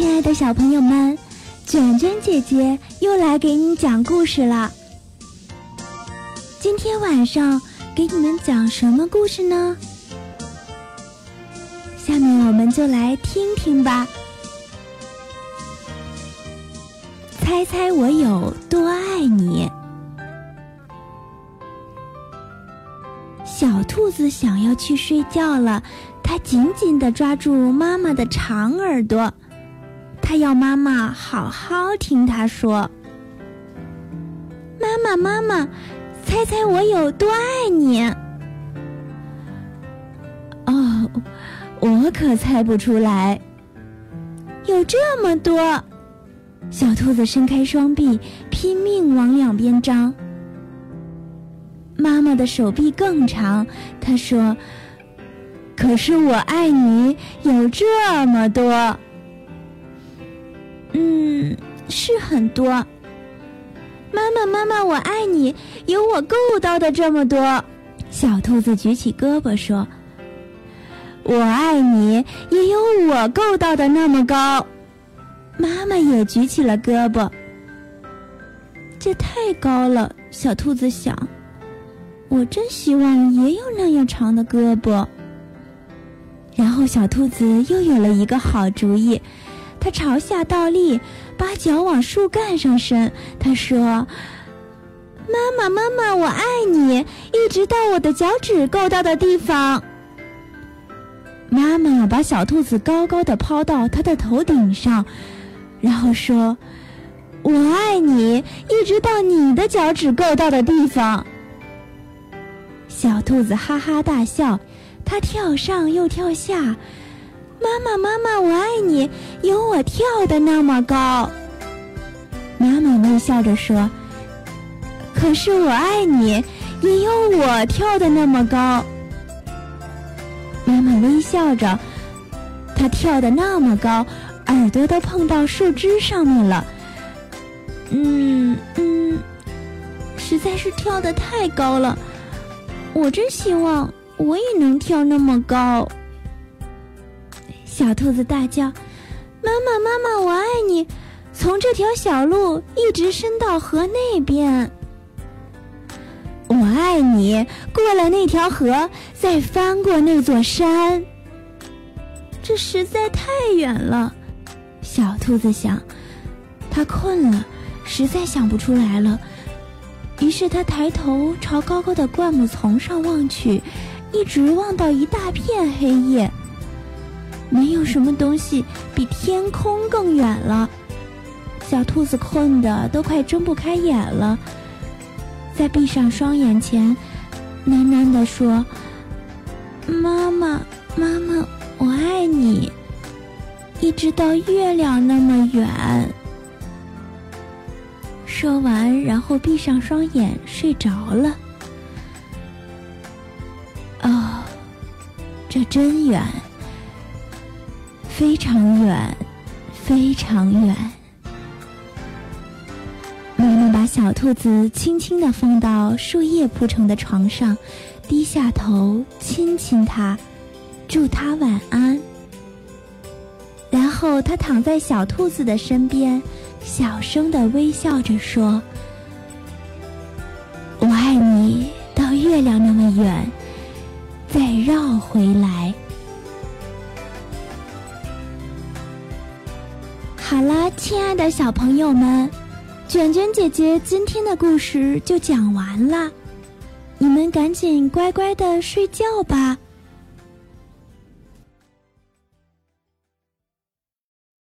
亲爱的小朋友们，卷卷姐姐又来给你讲故事了。今天晚上给你们讲什么故事呢？下面我们就来听听吧。猜猜我有多爱你？小兔子想要去睡觉了，它紧紧地抓住妈妈的长耳朵，它要妈妈好好听它说：“妈妈，妈妈，猜猜我有多爱你？”哦，我可猜不出来。有这么多，小兔子伸开双臂，拼命往两边张。妈妈的手臂更长，她说：“可是我爱你有这么多，是很多。妈妈，妈妈，我爱你有我够到的这么多。”小兔子举起胳膊说：“我爱你也有我够到的那么高。”妈妈也举起了胳膊，这太高了，小兔子想。我真希望也有那样长的胳膊。然后小兔子又有了一个好主意，它朝下倒立，把脚往树干上伸。它说：“妈妈，妈妈，我爱你，一直到我的脚趾够到的地方。”妈妈把小兔子高高的抛到它的头顶上，然后说：“我爱你，一直到你的脚趾够到的地方。”小兔子哈哈大笑，它跳上又跳下。妈妈，妈妈，我爱你，有我跳的那么高。妈妈微笑着说：“可是我爱你，也有我跳的那么高。”妈妈微笑着，她跳的那么高，耳朵都碰到树枝上面了。嗯嗯，实在是跳的太高了。我真希望我也能跳那么高。小兔子大叫：“妈妈，妈妈，我爱你！从这条小路一直伸到河那边。我爱你，过了那条河，再翻过那座山。这实在太远了。”小兔子想，它困了，实在想不出来了。于是他抬头朝高高的灌木丛上望去，一直望到一大片黑夜。没有什么东西比天空更远了。小兔子困得都快睁不开眼了，在闭上双眼前，喃喃地说：“妈妈，妈妈，我爱你，一直到月亮那么远。”说完，然后闭上双眼睡着了。哦，这真远，非常远，非常远。妈妈把小兔子轻轻地放到树叶铺成的床上，低下头亲亲它，祝它晚安。然后它躺在小兔子的身边。小声的微笑着说：“我爱你到月亮那么远，再绕回来。”好啦，亲爱的小朋友们，卷卷姐姐今天的故事就讲完了，你们赶紧乖乖的睡觉吧。